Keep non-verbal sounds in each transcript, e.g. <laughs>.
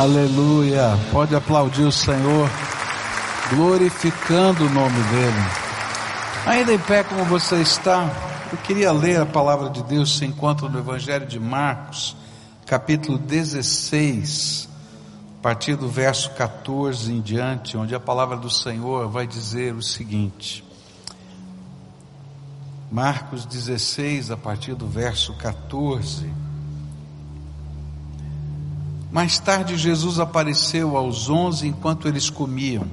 Aleluia. Pode aplaudir o Senhor, glorificando o nome dEle. Ainda em pé como você está, eu queria ler a palavra de Deus, se encontra no Evangelho de Marcos, capítulo 16, a partir do verso 14 em diante, onde a palavra do Senhor vai dizer o seguinte. Marcos 16, a partir do verso 14. Mais tarde, Jesus apareceu aos onze enquanto eles comiam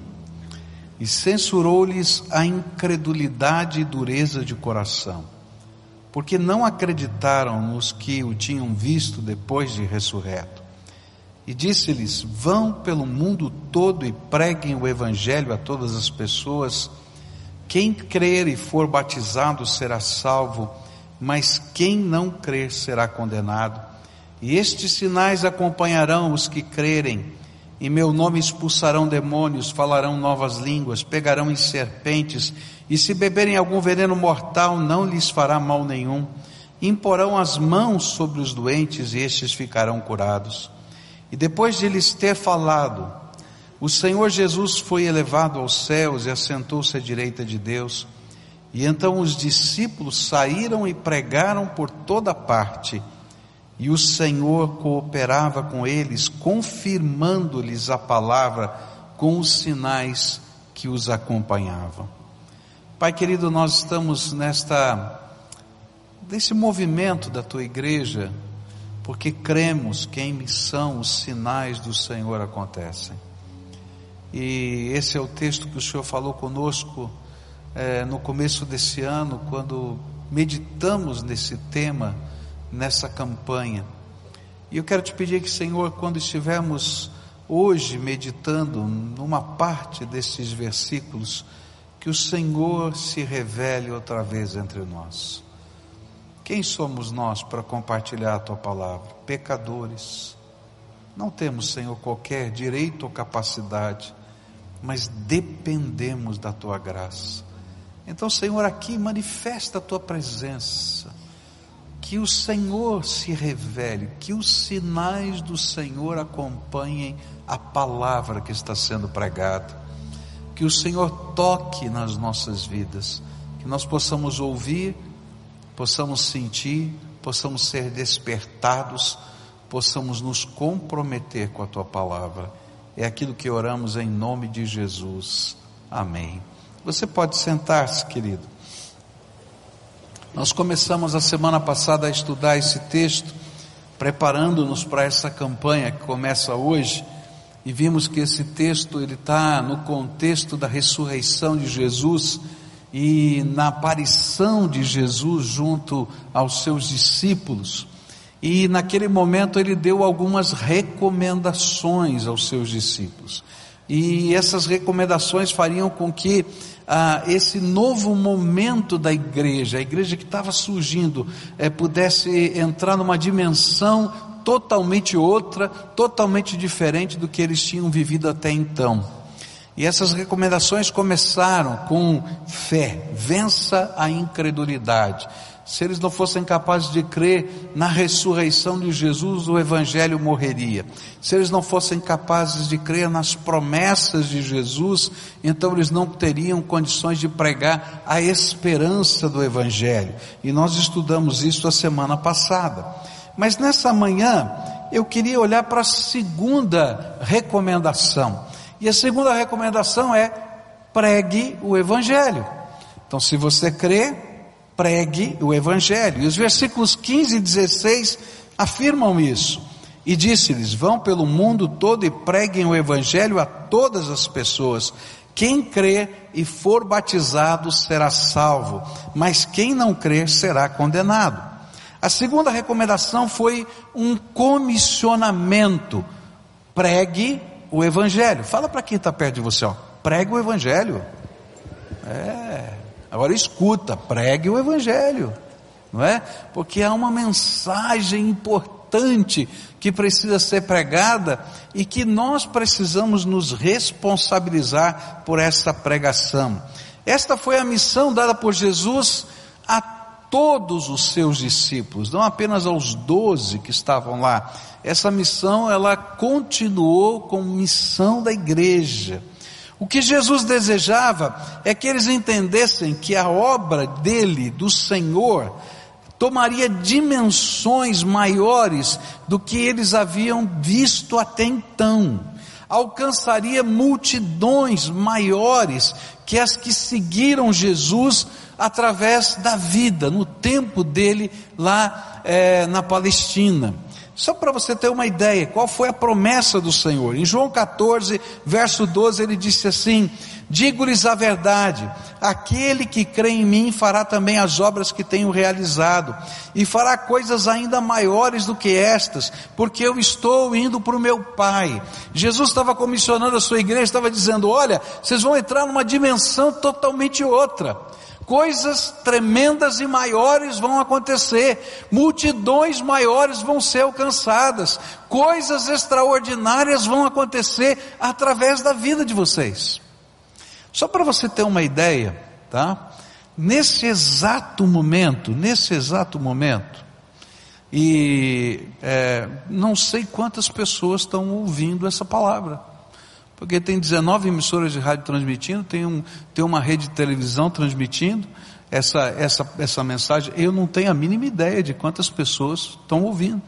e censurou-lhes a incredulidade e dureza de coração, porque não acreditaram nos que o tinham visto depois de ressurreto. E disse-lhes: Vão pelo mundo todo e preguem o Evangelho a todas as pessoas. Quem crer e for batizado será salvo, mas quem não crer será condenado. E estes sinais acompanharão os que crerem. Em meu nome expulsarão demônios, falarão novas línguas, pegarão em serpentes, e se beberem algum veneno mortal, não lhes fará mal nenhum. Imporão as mãos sobre os doentes e estes ficarão curados. E depois de lhes ter falado, o Senhor Jesus foi elevado aos céus e assentou-se à direita de Deus. E então os discípulos saíram e pregaram por toda parte e o Senhor cooperava com eles, confirmando-lhes a palavra com os sinais que os acompanhavam. Pai querido, nós estamos nesta desse movimento da tua igreja, porque cremos que em missão os sinais do Senhor acontecem. E esse é o texto que o Senhor falou conosco é, no começo desse ano, quando meditamos nesse tema nessa campanha. E eu quero te pedir que, Senhor, quando estivermos hoje meditando numa parte desses versículos, que o Senhor se revele outra vez entre nós. Quem somos nós para compartilhar a tua palavra? Pecadores. Não temos, Senhor, qualquer direito ou capacidade, mas dependemos da tua graça. Então, Senhor, aqui manifesta a tua presença que o Senhor se revele, que os sinais do Senhor acompanhem a palavra que está sendo pregada, que o Senhor toque nas nossas vidas, que nós possamos ouvir, possamos sentir, possamos ser despertados, possamos nos comprometer com a tua palavra. É aquilo que oramos em nome de Jesus. Amém. Você pode sentar-se, querido. Nós começamos a semana passada a estudar esse texto, preparando-nos para essa campanha que começa hoje, e vimos que esse texto ele está no contexto da ressurreição de Jesus e na aparição de Jesus junto aos seus discípulos. E naquele momento ele deu algumas recomendações aos seus discípulos. E essas recomendações fariam com que ah, esse novo momento da igreja, a igreja que estava surgindo, eh, pudesse entrar numa dimensão totalmente outra, totalmente diferente do que eles tinham vivido até então. E essas recomendações começaram com fé, vença a incredulidade se eles não fossem capazes de crer na ressurreição de Jesus, o Evangelho morreria. Se eles não fossem capazes de crer nas promessas de Jesus, então eles não teriam condições de pregar a esperança do Evangelho. E nós estudamos isso a semana passada. Mas nessa manhã, eu queria olhar para a segunda recomendação. E a segunda recomendação é pregue o Evangelho. Então, se você crê, pregue o Evangelho. E os versículos 15 e 16 afirmam isso. E disse-lhes: Vão pelo mundo todo e preguem o Evangelho a todas as pessoas. Quem crê e for batizado será salvo, mas quem não crer será condenado. A segunda recomendação foi um comissionamento. Pregue o Evangelho. Fala para quem está perto de você, ó. Pregue o Evangelho. É. Agora escuta, pregue o Evangelho, não é? Porque há uma mensagem importante que precisa ser pregada e que nós precisamos nos responsabilizar por essa pregação. Esta foi a missão dada por Jesus a todos os seus discípulos, não apenas aos doze que estavam lá. Essa missão ela continuou como missão da igreja. O que Jesus desejava é que eles entendessem que a obra dele, do Senhor, tomaria dimensões maiores do que eles haviam visto até então. Alcançaria multidões maiores que as que seguiram Jesus através da vida, no tempo dele lá é, na Palestina. Só para você ter uma ideia, qual foi a promessa do Senhor? Em João 14, verso 12, ele disse assim: Digo-lhes a verdade, aquele que crê em mim fará também as obras que tenho realizado, e fará coisas ainda maiores do que estas, porque eu estou indo para o meu Pai. Jesus estava comissionando a sua igreja, estava dizendo: Olha, vocês vão entrar numa dimensão totalmente outra coisas tremendas e maiores vão acontecer, multidões maiores vão ser alcançadas, coisas extraordinárias vão acontecer através da vida de vocês. Só para você ter uma ideia, tá? Nesse exato momento, nesse exato momento, e é, não sei quantas pessoas estão ouvindo essa palavra. Porque tem 19 emissoras de rádio transmitindo, tem, um, tem uma rede de televisão transmitindo essa, essa, essa mensagem. Eu não tenho a mínima ideia de quantas pessoas estão ouvindo.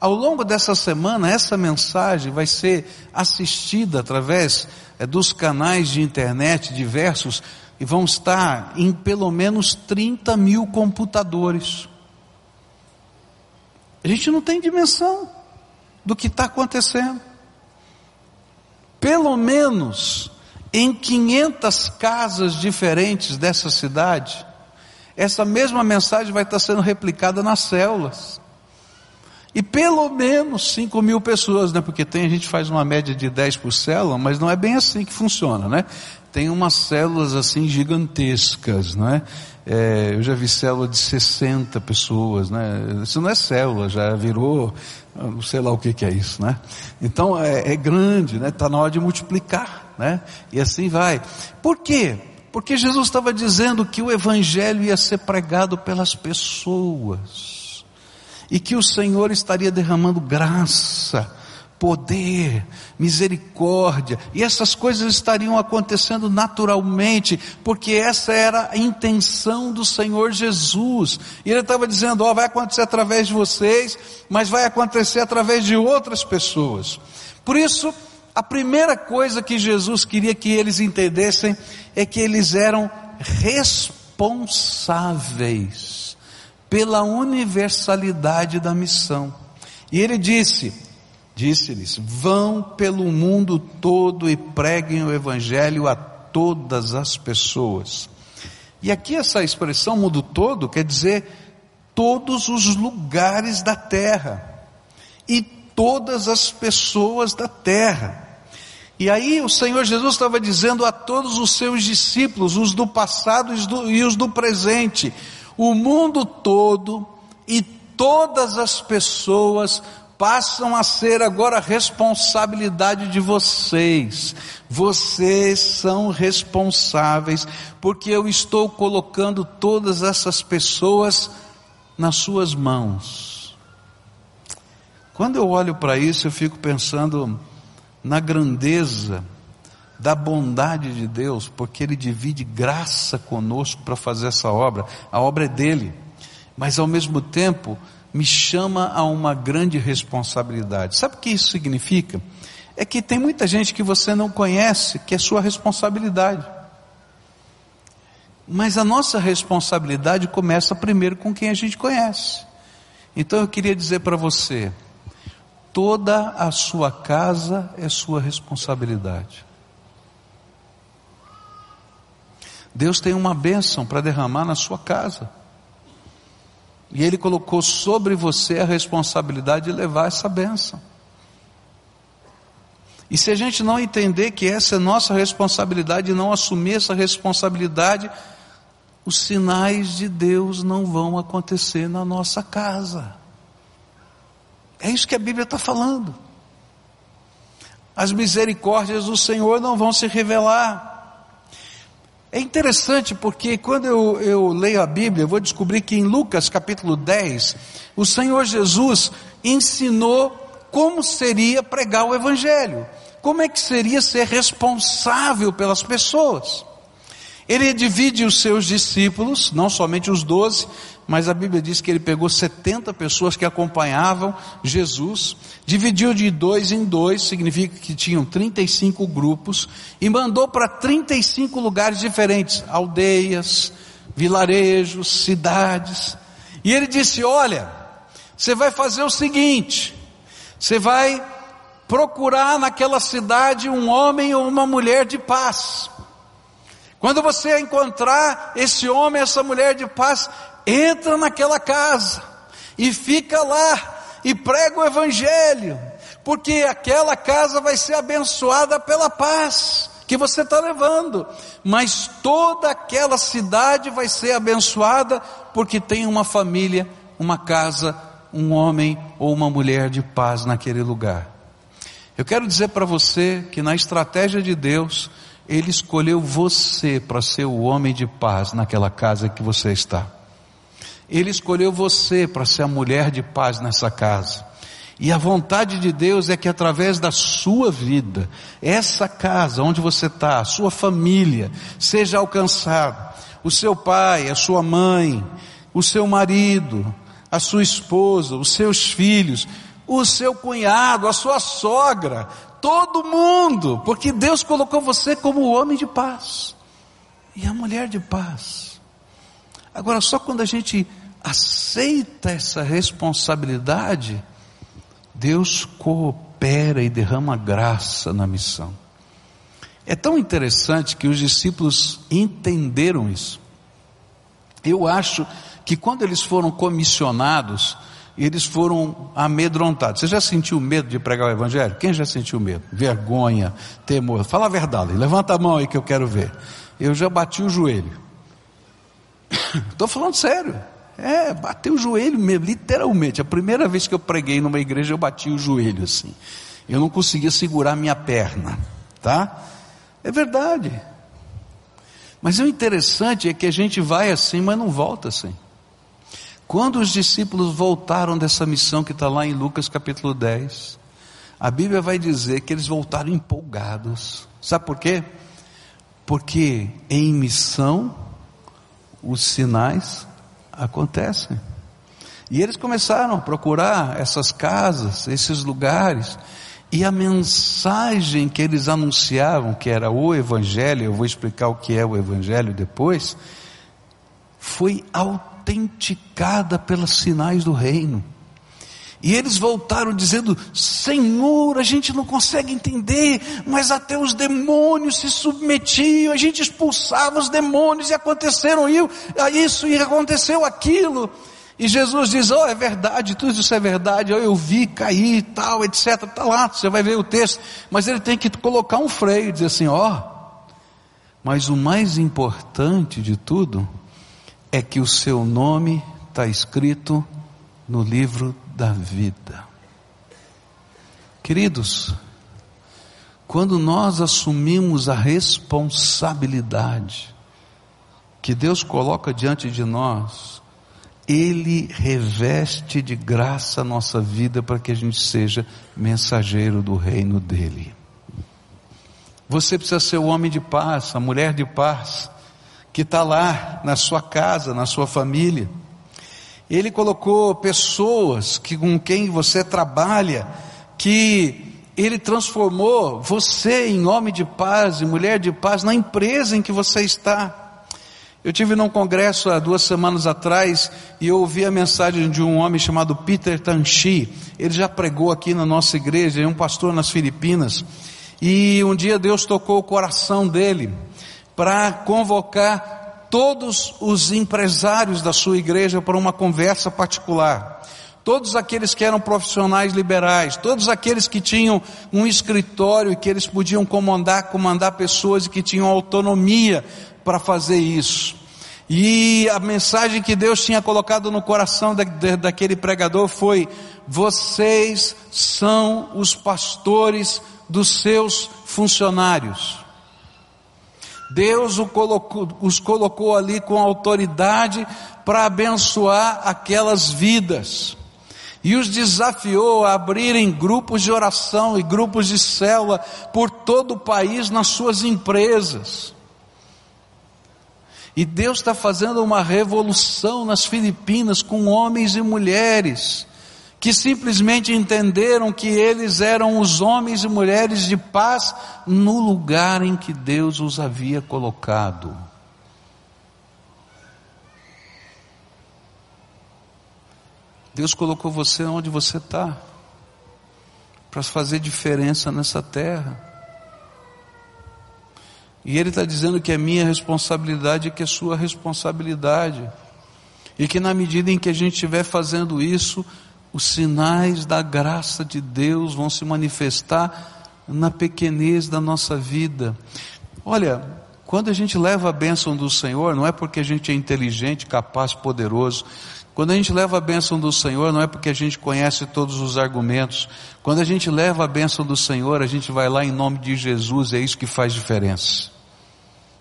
Ao longo dessa semana, essa mensagem vai ser assistida através é, dos canais de internet diversos e vão estar em pelo menos 30 mil computadores. A gente não tem dimensão do que está acontecendo pelo menos em 500 casas diferentes dessa cidade, essa mesma mensagem vai estar sendo replicada nas células. E pelo menos 5 mil pessoas, né? Porque tem, a gente faz uma média de 10 por célula, mas não é bem assim que funciona, né? Tem umas células assim gigantescas, né? É, eu já vi célula de 60 pessoas, né? Isso não é célula, já virou, sei lá o que, que é isso, né? Então é, é grande, né? Está na hora de multiplicar, né? E assim vai. Por quê? Porque Jesus estava dizendo que o Evangelho ia ser pregado pelas pessoas e que o Senhor estaria derramando graça poder, misericórdia, e essas coisas estariam acontecendo naturalmente, porque essa era a intenção do Senhor Jesus. E ele estava dizendo: Ó, oh, vai acontecer através de vocês, mas vai acontecer através de outras pessoas. Por isso, a primeira coisa que Jesus queria que eles entendessem é que eles eram responsáveis pela universalidade da missão. E ele disse: Disse-lhes: Vão pelo mundo todo e preguem o Evangelho a todas as pessoas. E aqui essa expressão mundo todo quer dizer todos os lugares da terra e todas as pessoas da terra. E aí o Senhor Jesus estava dizendo a todos os seus discípulos, os do passado e os do presente, o mundo todo e todas as pessoas passam a ser agora responsabilidade de vocês. Vocês são responsáveis, porque eu estou colocando todas essas pessoas nas suas mãos. Quando eu olho para isso, eu fico pensando na grandeza da bondade de Deus, porque Ele divide graça conosco para fazer essa obra. A obra é dele, mas ao mesmo tempo, me chama a uma grande responsabilidade. Sabe o que isso significa? É que tem muita gente que você não conhece, que é sua responsabilidade. Mas a nossa responsabilidade começa primeiro com quem a gente conhece. Então eu queria dizer para você: toda a sua casa é sua responsabilidade. Deus tem uma bênção para derramar na sua casa. E Ele colocou sobre você a responsabilidade de levar essa bênção. E se a gente não entender que essa é nossa responsabilidade e não assumir essa responsabilidade, os sinais de Deus não vão acontecer na nossa casa. É isso que a Bíblia está falando. As misericórdias do Senhor não vão se revelar. É interessante porque quando eu, eu leio a Bíblia, eu vou descobrir que em Lucas capítulo 10, o Senhor Jesus ensinou como seria pregar o Evangelho, como é que seria ser responsável pelas pessoas. Ele divide os seus discípulos, não somente os doze, mas a Bíblia diz que ele pegou 70 pessoas que acompanhavam Jesus, dividiu de dois em dois, significa que tinham 35 grupos, e mandou para 35 lugares diferentes, aldeias, vilarejos, cidades. E ele disse: Olha, você vai fazer o seguinte, você vai procurar naquela cidade um homem ou uma mulher de paz. Quando você encontrar esse homem, essa mulher de paz, entra naquela casa e fica lá e prega o evangelho, porque aquela casa vai ser abençoada pela paz que você está levando, mas toda aquela cidade vai ser abençoada porque tem uma família, uma casa, um homem ou uma mulher de paz naquele lugar. Eu quero dizer para você que na estratégia de Deus, Ele escolheu você para ser o homem de paz naquela casa que você está. Ele escolheu você para ser a mulher de paz nessa casa. E a vontade de Deus é que através da sua vida, essa casa onde você está, a sua família, seja alcançada. O seu pai, a sua mãe, o seu marido, a sua esposa, os seus filhos, o seu cunhado, a sua sogra, todo mundo, porque Deus colocou você como o homem de paz e a mulher de paz. Agora, só quando a gente aceita essa responsabilidade, Deus coopera e derrama graça na missão. É tão interessante que os discípulos entenderam isso. Eu acho que quando eles foram comissionados, eles foram amedrontados. Você já sentiu medo de pregar o Evangelho? Quem já sentiu medo? Vergonha, temor. Fala a verdade, levanta a mão aí que eu quero ver. Eu já bati o joelho. <coughs> Estou falando sério. É, bateu o joelho mesmo, literalmente. A primeira vez que eu preguei numa igreja, eu bati o joelho assim. Eu não conseguia segurar minha perna, tá? É verdade. Mas o interessante é que a gente vai assim, mas não volta assim. Quando os discípulos voltaram dessa missão que está lá em Lucas capítulo 10, a Bíblia vai dizer que eles voltaram empolgados. Sabe por quê? Porque em missão os sinais acontecem. E eles começaram a procurar essas casas, esses lugares, e a mensagem que eles anunciavam, que era o Evangelho, eu vou explicar o que é o Evangelho depois, foi autenticada pelos sinais do reino. E eles voltaram dizendo: Senhor, a gente não consegue entender, mas até os demônios se submetiam, a gente expulsava os demônios e aconteceram isso e aconteceu aquilo. E Jesus diz: Oh, é verdade, tudo isso é verdade, oh, eu vi cair tal, etc. Está lá, você vai ver o texto. Mas ele tem que colocar um freio e dizer assim: Ó, oh, mas o mais importante de tudo é que o seu nome está escrito no livro da vida. Queridos, quando nós assumimos a responsabilidade que Deus coloca diante de nós, Ele reveste de graça a nossa vida para que a gente seja mensageiro do reino dEle. Você precisa ser o homem de paz, a mulher de paz, que está lá na sua casa, na sua família ele colocou pessoas que, com quem você trabalha, que Ele transformou você em homem de paz e mulher de paz na empresa em que você está. Eu tive num congresso há duas semanas atrás e eu ouvi a mensagem de um homem chamado Peter Tanchi. Ele já pregou aqui na nossa igreja, é um pastor nas Filipinas. E um dia Deus tocou o coração dele para convocar todos os empresários da sua igreja para uma conversa particular. Todos aqueles que eram profissionais liberais, todos aqueles que tinham um escritório e que eles podiam comandar, comandar pessoas e que tinham autonomia para fazer isso. E a mensagem que Deus tinha colocado no coração da, daquele pregador foi: vocês são os pastores dos seus funcionários. Deus os colocou ali com autoridade para abençoar aquelas vidas. E os desafiou a abrirem grupos de oração e grupos de célula por todo o país nas suas empresas. E Deus está fazendo uma revolução nas Filipinas com homens e mulheres que simplesmente entenderam que eles eram os homens e mulheres de paz no lugar em que Deus os havia colocado. Deus colocou você onde você está, para fazer diferença nessa terra. E Ele está dizendo que é minha responsabilidade e que é sua responsabilidade. E que na medida em que a gente estiver fazendo isso, os sinais da graça de Deus vão se manifestar na pequenez da nossa vida. Olha, quando a gente leva a bênção do Senhor, não é porque a gente é inteligente, capaz, poderoso, quando a gente leva a bênção do Senhor, não é porque a gente conhece todos os argumentos. Quando a gente leva a bênção do Senhor, a gente vai lá em nome de Jesus, é isso que faz diferença.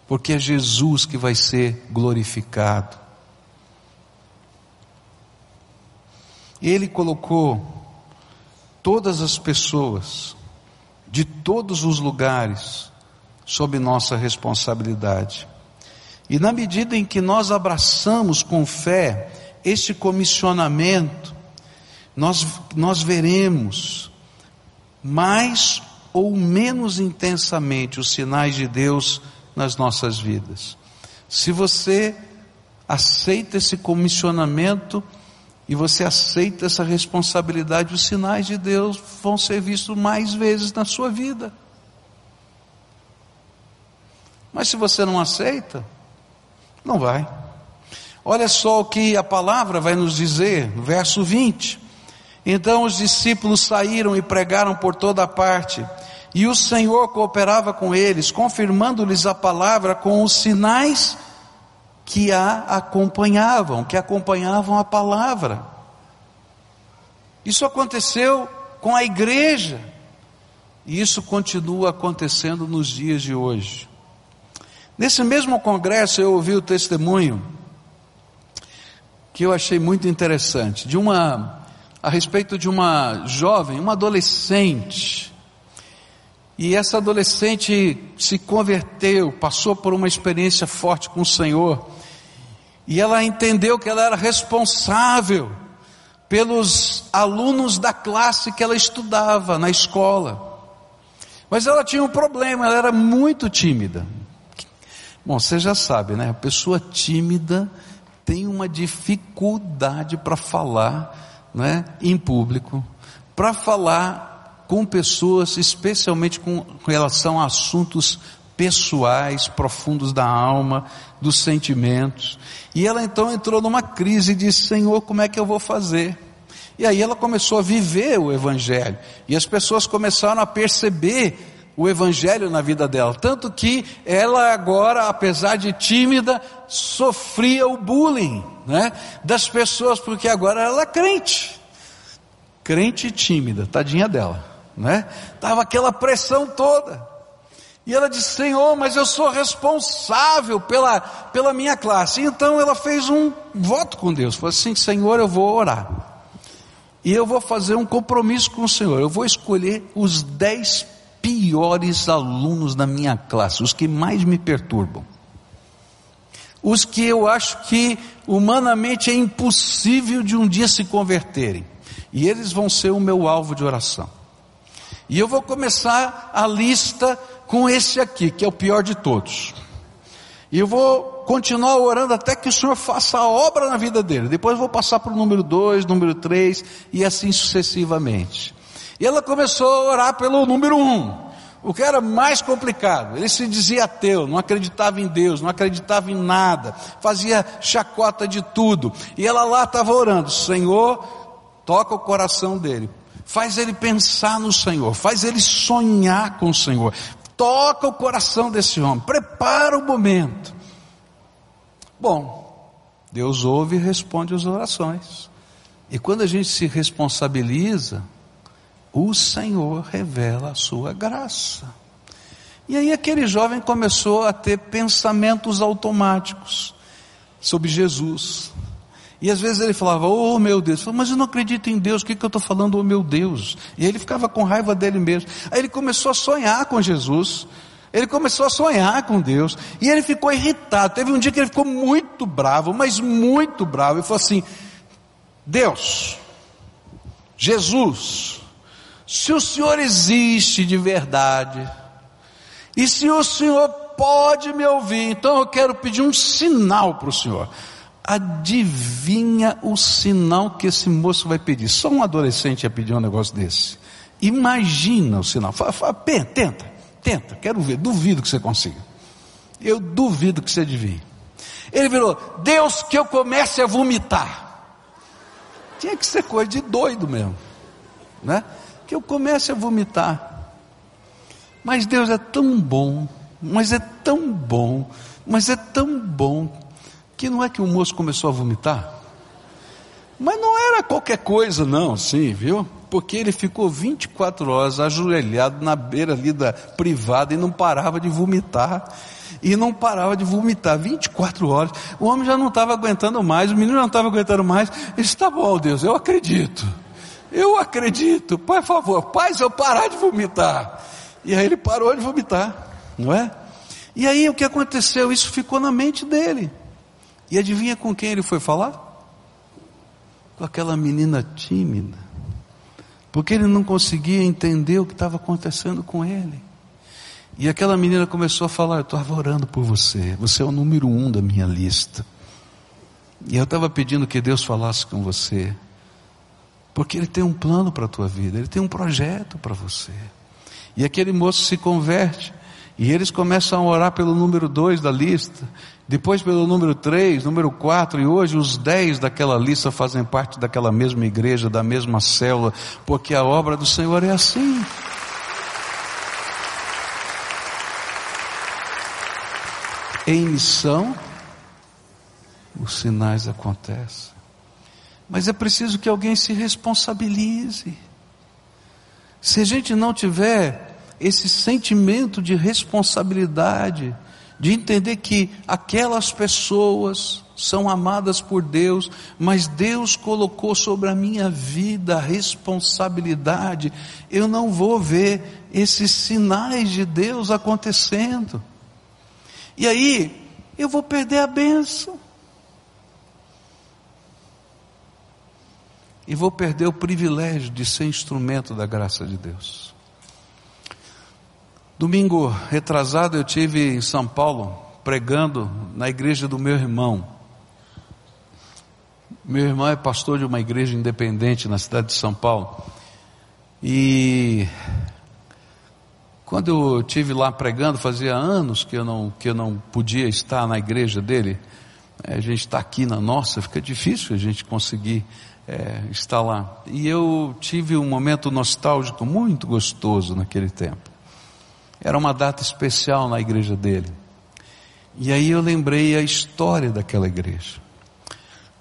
Porque é Jesus que vai ser glorificado. Ele colocou todas as pessoas, de todos os lugares, sob nossa responsabilidade. E na medida em que nós abraçamos com fé este comissionamento, nós, nós veremos mais ou menos intensamente os sinais de Deus nas nossas vidas. Se você aceita esse comissionamento e você aceita essa responsabilidade, os sinais de Deus vão ser vistos mais vezes na sua vida. Mas se você não aceita, não vai. Olha só o que a palavra vai nos dizer, verso 20. Então os discípulos saíram e pregaram por toda parte, e o Senhor cooperava com eles, confirmando-lhes a palavra com os sinais que a acompanhavam, que acompanhavam a palavra. Isso aconteceu com a igreja, e isso continua acontecendo nos dias de hoje. Nesse mesmo congresso eu ouvi o testemunho que eu achei muito interessante, de uma a respeito de uma jovem, uma adolescente. E essa adolescente se converteu, passou por uma experiência forte com o Senhor. E ela entendeu que ela era responsável pelos alunos da classe que ela estudava na escola. Mas ela tinha um problema, ela era muito tímida. Bom, você já sabe, né? A pessoa tímida tem uma dificuldade para falar né, em público, para falar com pessoas, especialmente com relação a assuntos pessoais, profundos da alma, dos sentimentos. E ela então entrou numa crise e disse: Senhor, como é que eu vou fazer? E aí ela começou a viver o Evangelho. E as pessoas começaram a perceber o evangelho na vida dela, tanto que ela agora, apesar de tímida, sofria o bullying, né, das pessoas, porque agora ela é crente, crente tímida, tadinha dela, né, tava aquela pressão toda. E ela disse: Senhor, mas eu sou responsável pela, pela minha classe. Então ela fez um voto com Deus. Falou assim: Senhor, eu vou orar. E eu vou fazer um compromisso com o Senhor. Eu vou escolher os dez piores alunos da minha classe, os que mais me perturbam. Os que eu acho que humanamente é impossível de um dia se converterem. E eles vão ser o meu alvo de oração. E eu vou começar a lista com esse aqui, que é o pior de todos. E eu vou continuar orando até que o Senhor faça a obra na vida dele. Depois vou passar para o número dois, número três e assim sucessivamente. E ela começou a orar pelo número um, o que era mais complicado. Ele se dizia ateu, não acreditava em Deus, não acreditava em nada, fazia chacota de tudo. E ela lá estava orando: Senhor, toca o coração dele, faz ele pensar no Senhor, faz ele sonhar com o Senhor, toca o coração desse homem, prepara o momento. Bom, Deus ouve e responde as orações. E quando a gente se responsabiliza, o Senhor revela a sua graça. E aí aquele jovem começou a ter pensamentos automáticos sobre Jesus. E às vezes ele falava, oh meu Deus, eu falava, mas eu não acredito em Deus, o que, que eu estou falando, oh meu Deus? E ele ficava com raiva dele mesmo. Aí ele começou a sonhar com Jesus, ele começou a sonhar com Deus, e ele ficou irritado. Teve um dia que ele ficou muito bravo, mas muito bravo, e falou assim: Deus, Jesus, se o Senhor existe de verdade, e se o Senhor pode me ouvir, então eu quero pedir um sinal para o Senhor. Adivinha o sinal que esse moço vai pedir? Só um adolescente ia pedir um negócio desse. Imagina o sinal. Fala, fala, tenta, tenta, quero ver, duvido que você consiga. Eu duvido que você adivinhe. Ele virou, Deus que eu comece a vomitar. Tinha que ser coisa de doido mesmo, né? Que eu comece a vomitar. Mas Deus é tão bom, mas é tão bom, mas é tão bom, que não é que o moço começou a vomitar? Mas não era qualquer coisa, não, sim, viu? Porque ele ficou 24 horas ajoelhado na beira ali da privada e não parava de vomitar. E não parava de vomitar 24 horas. O homem já não estava aguentando mais, o menino não estava aguentando mais. Ele disse: Tá bom, Deus, eu acredito. Eu acredito. Por favor, se eu parar de vomitar. E aí ele parou de vomitar, não é? E aí o que aconteceu? Isso ficou na mente dele. E adivinha com quem ele foi falar? Com aquela menina tímida. Porque ele não conseguia entender o que estava acontecendo com ele. E aquela menina começou a falar: Eu estava orando por você, você é o número um da minha lista. E eu estava pedindo que Deus falasse com você, porque Ele tem um plano para a tua vida, Ele tem um projeto para você. E aquele moço se converte. E eles começam a orar pelo número dois da lista, depois pelo número três, número quatro, e hoje os dez daquela lista fazem parte daquela mesma igreja, da mesma célula, porque a obra do Senhor é assim. Em missão, os sinais acontecem. Mas é preciso que alguém se responsabilize. Se a gente não tiver esse sentimento de responsabilidade, de entender que aquelas pessoas são amadas por Deus, mas Deus colocou sobre a minha vida a responsabilidade, eu não vou ver esses sinais de Deus acontecendo. E aí, eu vou perder a bênção. e vou perder o privilégio de ser instrumento da graça de Deus. Domingo retrasado eu tive em São Paulo pregando na igreja do meu irmão. Meu irmão é pastor de uma igreja independente na cidade de São Paulo. E quando eu tive lá pregando, fazia anos que eu não que eu não podia estar na igreja dele. A gente está aqui na nossa, fica difícil a gente conseguir é, está lá. E eu tive um momento nostálgico muito gostoso naquele tempo. Era uma data especial na igreja dele. E aí eu lembrei a história daquela igreja.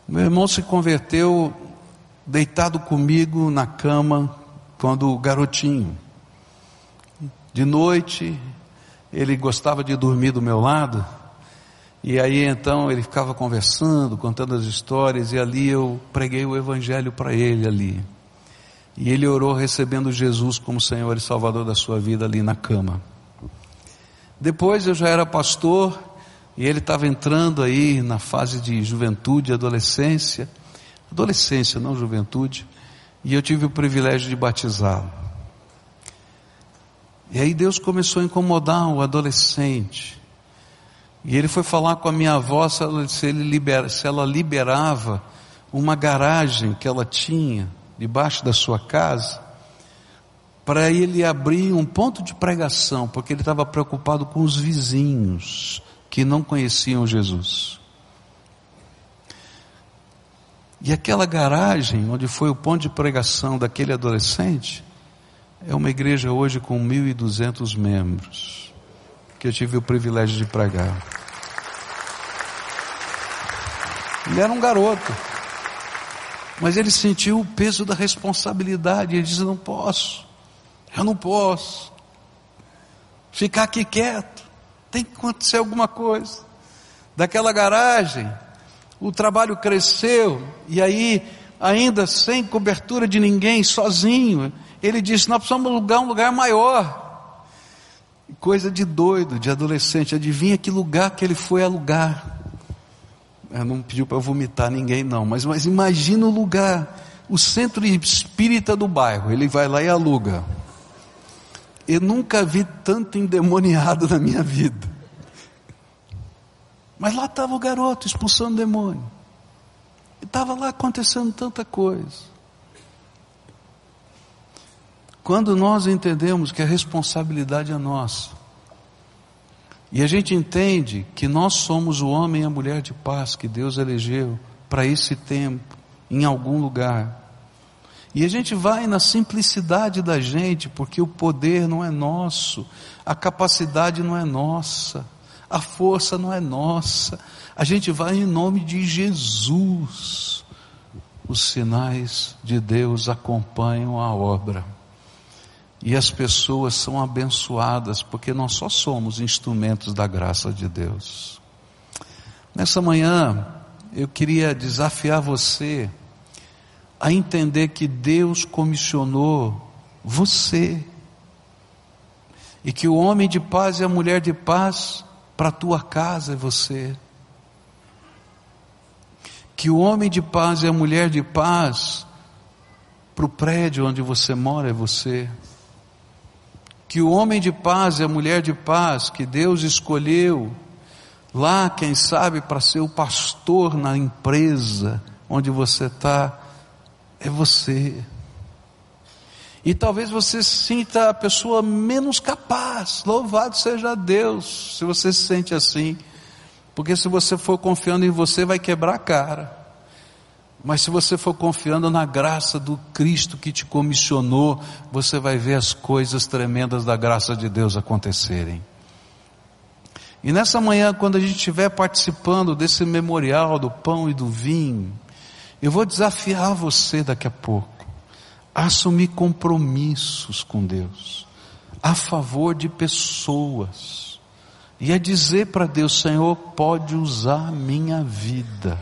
Meu irmão se converteu deitado comigo na cama quando garotinho. De noite, ele gostava de dormir do meu lado e aí então ele ficava conversando, contando as histórias, e ali eu preguei o Evangelho para ele ali. E ele orou recebendo Jesus como Senhor e Salvador da sua vida ali na cama. Depois eu já era pastor, e ele estava entrando aí na fase de juventude, adolescência, adolescência, não juventude, e eu tive o privilégio de batizá-lo. E aí Deus começou a incomodar o adolescente. E ele foi falar com a minha avó se ela, se, libera, se ela liberava uma garagem que ela tinha debaixo da sua casa para ele abrir um ponto de pregação, porque ele estava preocupado com os vizinhos que não conheciam Jesus. E aquela garagem onde foi o ponto de pregação daquele adolescente é uma igreja hoje com 1.200 membros que eu tive o privilégio de pregar. Ele era um garoto, mas ele sentiu o peso da responsabilidade. Ele disse: Não posso, eu não posso. ficar aqui quieto. Tem que acontecer alguma coisa. Daquela garagem, o trabalho cresceu, e aí, ainda sem cobertura de ninguém, sozinho, ele disse: Nós precisamos alugar um lugar maior. Coisa de doido, de adolescente. Adivinha que lugar que ele foi alugar? Não pediu para vomitar ninguém, não, mas, mas imagina o lugar, o centro espírita do bairro. Ele vai lá e aluga. Eu nunca vi tanto endemoniado na minha vida. Mas lá estava o garoto expulsando demônio. E estava lá acontecendo tanta coisa. Quando nós entendemos que a responsabilidade é nossa, e a gente entende que nós somos o homem e a mulher de paz que Deus elegeu para esse tempo, em algum lugar, e a gente vai na simplicidade da gente, porque o poder não é nosso, a capacidade não é nossa, a força não é nossa, a gente vai em nome de Jesus. Os sinais de Deus acompanham a obra. E as pessoas são abençoadas porque nós só somos instrumentos da graça de Deus. Nessa manhã, eu queria desafiar você a entender que Deus comissionou você. E que o homem de paz e a mulher de paz para a tua casa é você. Que o homem de paz e a mulher de paz para o prédio onde você mora é você que o homem de paz e a mulher de paz que Deus escolheu, lá, quem sabe, para ser o pastor na empresa onde você está, é você. E talvez você sinta a pessoa menos capaz, louvado seja Deus, se você se sente assim, porque se você for confiando em você, vai quebrar a cara. Mas se você for confiando na graça do Cristo que te comissionou, você vai ver as coisas tremendas da graça de Deus acontecerem. E nessa manhã, quando a gente estiver participando desse memorial do pão e do vinho, eu vou desafiar você daqui a pouco a assumir compromissos com Deus, a favor de pessoas, e a dizer para Deus: Senhor, pode usar a minha vida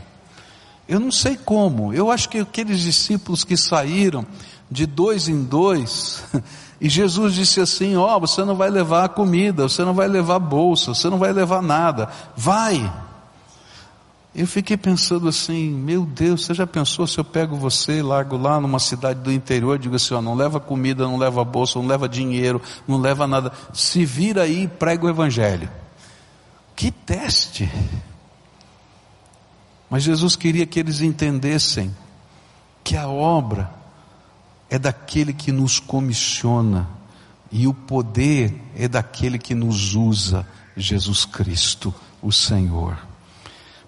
eu não sei como, eu acho que aqueles discípulos que saíram de dois em dois, <laughs> e Jesus disse assim: Ó, oh, você não vai levar comida, você não vai levar bolsa, você não vai levar nada, vai. Eu fiquei pensando assim, meu Deus, você já pensou se eu pego você e largo lá numa cidade do interior, digo assim, ó, não leva comida, não leva bolsa, não leva dinheiro, não leva nada, se vira aí e prega o evangelho. Que teste! Mas Jesus queria que eles entendessem que a obra é daquele que nos comissiona e o poder é daquele que nos usa, Jesus Cristo, o Senhor.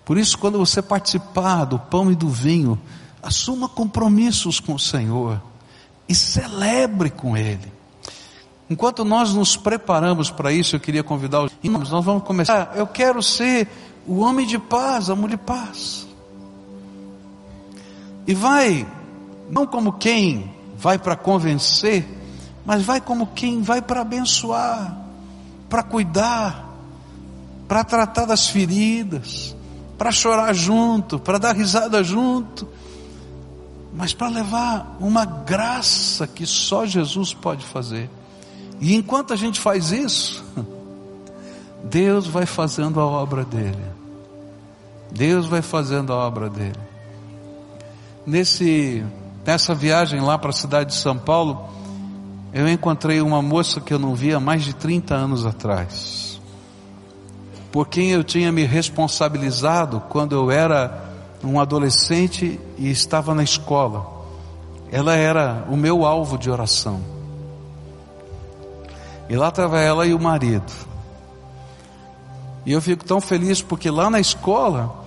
Por isso, quando você participar do pão e do vinho, assuma compromissos com o Senhor e celebre com Ele. Enquanto nós nos preparamos para isso, eu queria convidar os irmãos, nós vamos começar. Eu quero ser o homem de paz, amor de paz. E vai, não como quem vai para convencer, mas vai como quem vai para abençoar, para cuidar, para tratar das feridas, para chorar junto, para dar risada junto, mas para levar uma graça que só Jesus pode fazer. E enquanto a gente faz isso, <laughs> Deus vai fazendo a obra dele. Deus vai fazendo a obra dele. Nesse, nessa viagem lá para a cidade de São Paulo, eu encontrei uma moça que eu não via mais de 30 anos atrás. Por quem eu tinha me responsabilizado quando eu era um adolescente e estava na escola. Ela era o meu alvo de oração. E lá estava ela e o marido. E eu fico tão feliz porque lá na escola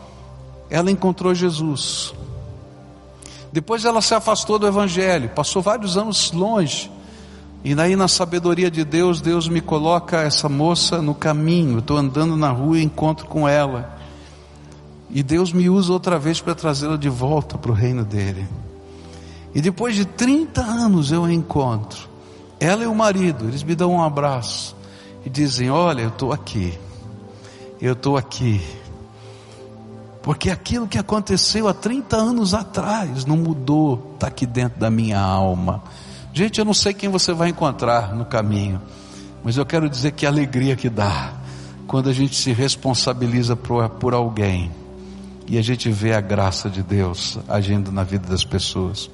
ela encontrou Jesus. Depois ela se afastou do Evangelho, passou vários anos longe. E daí, na sabedoria de Deus, Deus me coloca essa moça no caminho. Estou andando na rua e encontro com ela. E Deus me usa outra vez para trazê-la de volta para o reino dele. E depois de 30 anos eu a encontro. Ela e o marido, eles me dão um abraço. e dizem: Olha, eu estou aqui, eu estou aqui. Porque aquilo que aconteceu há 30 anos atrás não mudou, está aqui dentro da minha alma. Gente, eu não sei quem você vai encontrar no caminho, mas eu quero dizer que alegria que dá quando a gente se responsabiliza por, por alguém e a gente vê a graça de Deus agindo na vida das pessoas.